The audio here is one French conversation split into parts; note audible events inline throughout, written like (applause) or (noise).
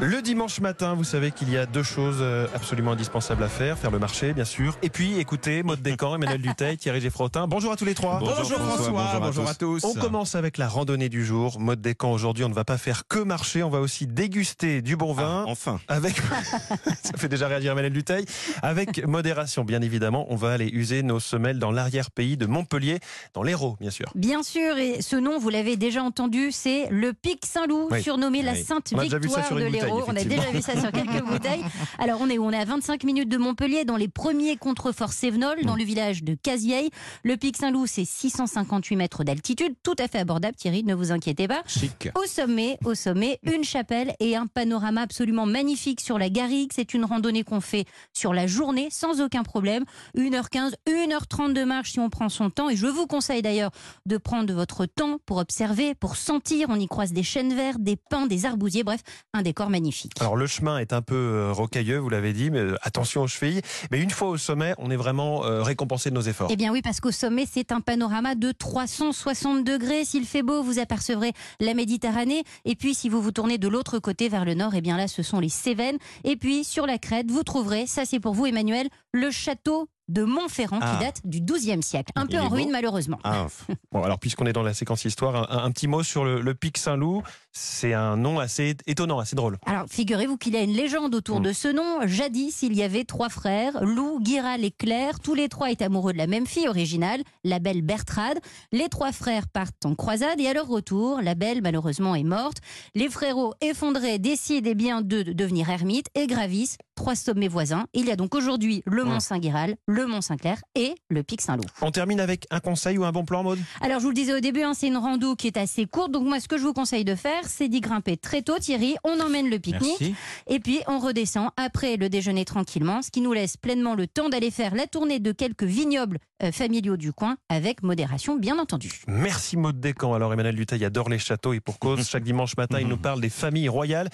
Le dimanche matin, vous savez qu'il y a deux choses euh, absolument indispensables à faire. Faire le marché, bien sûr. Et puis, écoutez, Maude Descamps, Emmanuel Duteil, Thierry Geffrotin. Bonjour à tous les trois. Bonjour, François, bonjour, à, tous. On commence avec la randonnée du jour. Maude Descamps, aujourd'hui, on ne va pas faire que marcher, on va aussi déguster du bon vin. Ah, enfin. Avec, (laughs) ça fait déjà réagir Emmanuel Duteil. Avec modération, bien évidemment, on va aller user nos semelles dans l'arrière-pays de Montpellier, dans l'Hérault, bien sûr. Bien sûr, et ce nom, vous l'avez déjà entendu, c'est le Pic Saint-Loup, Oui. surnommé la Oui. Sainte On a déjà vu ça Victoire sur de une On a déjà vu ça sur (laughs) quelques bouteilles. Alors, on est où? On est à 25 minutes de Montpellier, dans les premiers contreforts Sévenol, Mm. dans le village de Cazieille. Le Pic Saint-Loup, c'est 658 mètres d'altitude, tout à fait abordable, Thierry, ne vous inquiétez pas. Chic. Au sommet, au sommet, une chapelle et un panorama absolument magnifique sur la Garrigue. C'est une randonnée qu'on fait sur la journée sans aucun problème. 1h15, 1h30 de marche si on prend son temps. Et je vous conseille d'ailleurs de prendre votre temps pour observer, pour sentir. On y croise des chênes verts, des pins, des arbousiers. Bref, un décor magnifique. Alors le chemin est un peu euh, rocailleux, vous l'avez dit, mais euh, attention aux chevilles. Mais une fois au sommet, on est vraiment euh, récompensé de nos efforts. Eh bien oui, parce qu'au sommet, c'est un panorama de 360 degrés. S'il fait beau, vous apercevrez la Méditerranée. Et puis, si vous vous tournez de l'autre côté vers le nord, eh bien là, ce sont les Cévennes. Et puis, sur la crête, vous trouverez, ça c'est pour vous Emmanuel, le château de Montferrand Ah. qui date du XIIe siècle. Un Il peu en beau. ruine malheureusement. Ah, Bon, alors puisqu'on est dans la séquence histoire, un, un petit mot sur le, le pic Saint-Loup. C'est un nom assez étonnant, assez drôle. Alors, figurez-vous qu'il y a une légende autour Mm. de ce nom. Jadis, il y avait trois frères, Lou, Guiral et Claire. Tous les trois étaient amoureux de la même fille originale, la belle Bertrade. Les trois frères partent en croisade et à leur retour, la belle, malheureusement, est morte. Les frérots, effondrés, décident eh bien, de devenir ermites et gravissent trois sommets voisins. Il y a donc aujourd'hui le Mont. Saint-Guiral, le Mont Saint-Clair et le Pic Saint-Loup. On termine avec un conseil ou un bon plan, mode Alors, je vous le disais au début, hein, c'est une rando qui est assez courte. Donc, moi, ce que je vous conseille de faire, c'est d'y grimper très tôt, Thierry. On emmène le pique-nique. Et puis on redescend après le déjeuner tranquillement, ce qui nous laisse pleinement le temps d'aller faire la tournée de quelques vignobles euh, familiaux du coin, avec modération bien entendu. Merci Maud Descamps. Alors Emmanuel Duteil adore les châteaux et pour cause, chaque dimanche matin, il nous (laughs) parle des familles royales.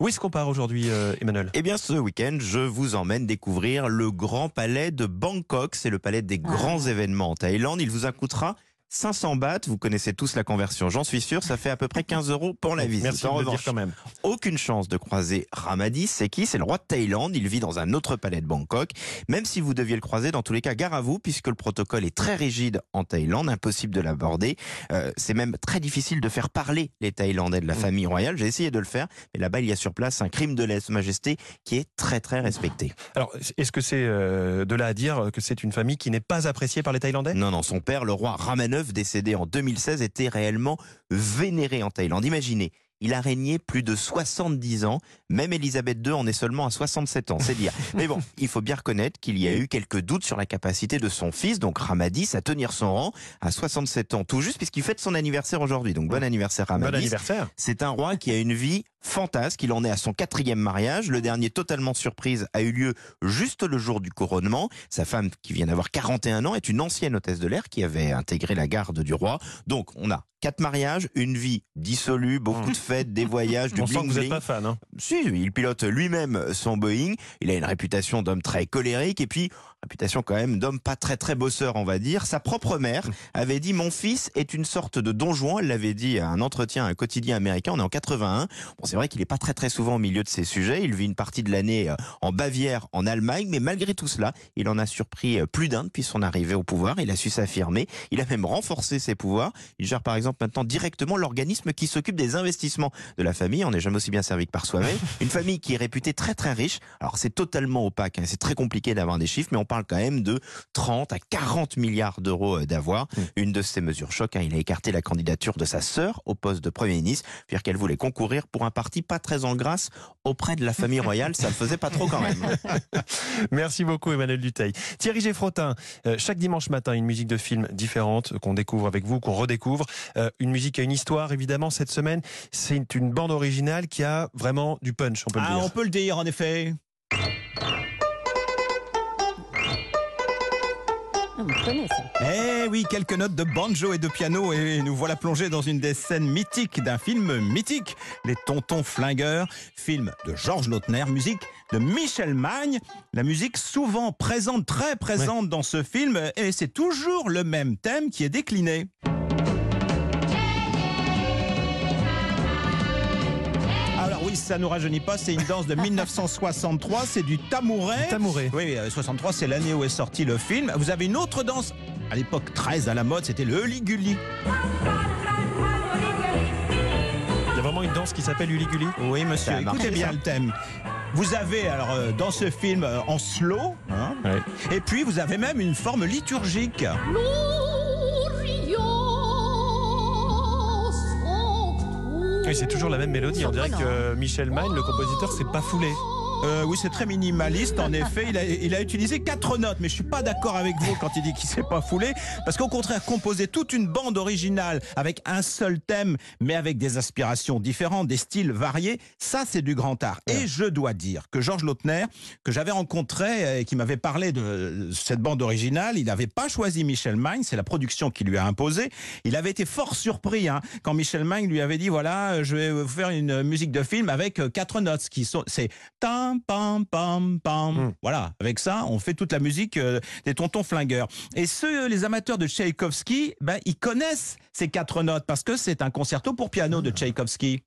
Où est-ce qu'on part aujourd'hui, euh, Emmanuel? Eh bien, ce week-end, je vous emmène découvrir le Grand Palais de Bangkok. C'est le palais des grands événements en Thaïlande. Il vous en coûtera 500 bahts. Vous connaissez tous la conversion, j'en suis sûr. Ça fait à peu près 15 euros pour la visite. Merci en de le dire revanche, quand même. aucune chance de croiser Ramadi. C'est qui? C'est le roi de Thaïlande. Il vit dans un autre palais de Bangkok. Même si vous deviez le croiser, dans tous les cas, gare à vous, puisque le protocole est très rigide en Thaïlande, impossible de l'aborder. Euh, c'est même très difficile de faire parler les Thaïlandais de la Mm. famille royale. J'ai essayé de le faire, mais là-bas, il y a sur place un crime de lèse-majesté qui est très très respecté. Alors, est-ce que c'est euh, de là à dire que c'est une famille qui n'est pas appréciée par les Thaïlandais? Non, non, son père, le roi Décédé en 2016, était réellement vénéré en Thaïlande. Imaginez, il a régné plus de 70 ans. Même Elisabeth II en est seulement à 67 ans, c'est dire. (laughs) Mais bon, il faut bien reconnaître qu'il y a eu quelques doutes sur la capacité de son fils, donc Ramadis, à tenir son rang à 67 ans tout juste, puisqu'il fête son anniversaire aujourd'hui. Donc bon anniversaire Bon Ramadis. anniversaire. C'est un roi qui a une vie fantasque. Il en est à son quatrième mariage. Le dernier, totalement surprise, a eu lieu juste le jour du couronnement. Sa femme, qui vient d'avoir 41 ans, est une ancienne hôtesse de l'air qui avait intégré la garde du roi. Donc, on a quatre mariages, une vie dissolue, beaucoup de fêtes, des voyages, du On sent que vous n'êtes pas fan. Hein. Si, il pilote lui-même son Boeing. Il a une réputation d'homme très colérique et puis réputation quand même d'homme pas très très bosseur, on va dire. Sa propre mère avait dit mon fils est une sorte de don. Elle l'avait dit à un entretien à un quotidien américain. On est en 81. Bon, c'est vrai qu'il est pas très très souvent au milieu de ces sujets. Il vit une partie de l'année euh, en Bavière, en Allemagne, mais malgré tout cela, il en a surpris euh, plus d'un depuis son arrivée au pouvoir. Il a su s'affirmer. Il a même renforcé ses pouvoirs. Il gère par exemple maintenant directement l'organisme qui s'occupe des investissements de la famille. On n'est jamais aussi bien servi que par soi-même. Une famille qui est réputée très très riche. Alors c'est totalement opaque, hein. c'est très compliqué d'avoir des chiffres, mais on parle quand même de 30 à 40 milliards d'euros euh, d'avoir. Mm. Une de ces mesures choc, hein, il a écarté la candidature de sa sœur au poste de Premier ministre, dire qu'elle voulait concourir pour un parti pas très en grâce auprès de la famille royale. Ça le faisait pas trop quand même. (laughs) Merci beaucoup Emmanuel Duteil. Thierry Geffrotin, euh, chaque dimanche matin, une musique de film différente qu'on découvre avec vous, qu'on redécouvre. Euh, une musique qui a une histoire, évidemment, cette semaine. C'est une bande originale qui a vraiment du punch, on peut le Ah, dire. on peut le dire, en effet. Ah, vous connaissez. Eh oui, quelques notes de banjo et de piano et nous voilà plongés dans une des scènes mythiques d'un film mythique, Les Tontons Flingueurs, film de Georges Lautner, musique de Michel Magne. La musique souvent présente, très présente dans ce film et c'est toujours le même thème qui est décliné. Ça nous rajeunit pas, c'est une danse de 1963, c'est du tamouret. Tamouret. Oui, euh, 63, c'est l'année où est sorti le film. Vous avez une autre danse, à l'époque très à la mode, c'était le Liguli. Il y a vraiment une danse qui s'appelle Uli Guli. Oui, monsieur, Ça écoutez bien ça. le thème. Vous avez alors euh, dans ce film euh, en slow, hein, Ouais. et puis vous avez même une forme liturgique. Oui, c'est toujours la même mélodie. On dirait que Michel Magne, le compositeur, s'est pas foulé. Euh, oui, c'est très minimaliste en effet. Il a, il a utilisé quatre notes, mais je suis pas d'accord avec vous quand il dit qu'il s'est pas foulé, parce qu'au contraire, composer toute une bande originale avec un seul thème, mais avec des aspirations différentes, des styles variés, ça c'est du grand art. Et je dois dire que Georges Lautner, que j'avais rencontré euh, et qui m'avait parlé de cette bande originale, il n'avait pas choisi Michel Magne, c'est la production qui lui a imposé. Il avait été fort surpris hein, quand Michel Magne lui avait dit voilà, euh, je vais vous faire une musique de film avec euh, quatre notes, qui sont c'est pam pam pam. Mm. Voilà, avec ça, on fait toute la musique euh, des tontons flingueurs. Et ceux les amateurs de Tchaïkovski, ben ils connaissent ces quatre notes parce que c'est un concerto pour piano de Tchaïkovski.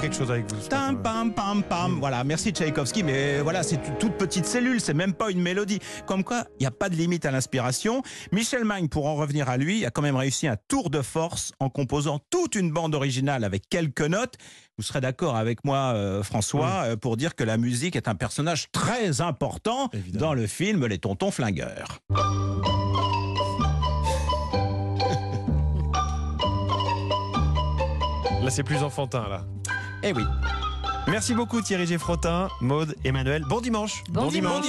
Quelque chose avec vous. Tam, pam, pam, pam. Voilà, merci Tchaïkovski, mais voilà, c'est une toute petite cellule, c'est même pas une mélodie. Comme quoi, il n'y a pas de limite à l'inspiration. Michel Magne, pour en revenir à lui, a quand même réussi un tour de force en composant toute une bande originale avec quelques notes. Vous serez d'accord avec moi, euh, François, euh, pour dire que la musique est un personnage très important Évidemment. dans le film Les Tontons Flingueurs. Là, c'est plus enfantin, là. Eh oui. Merci beaucoup Thierry Geffrotin, Maude, Emmanuel. Bon dimanche. Bon Bon dimanche.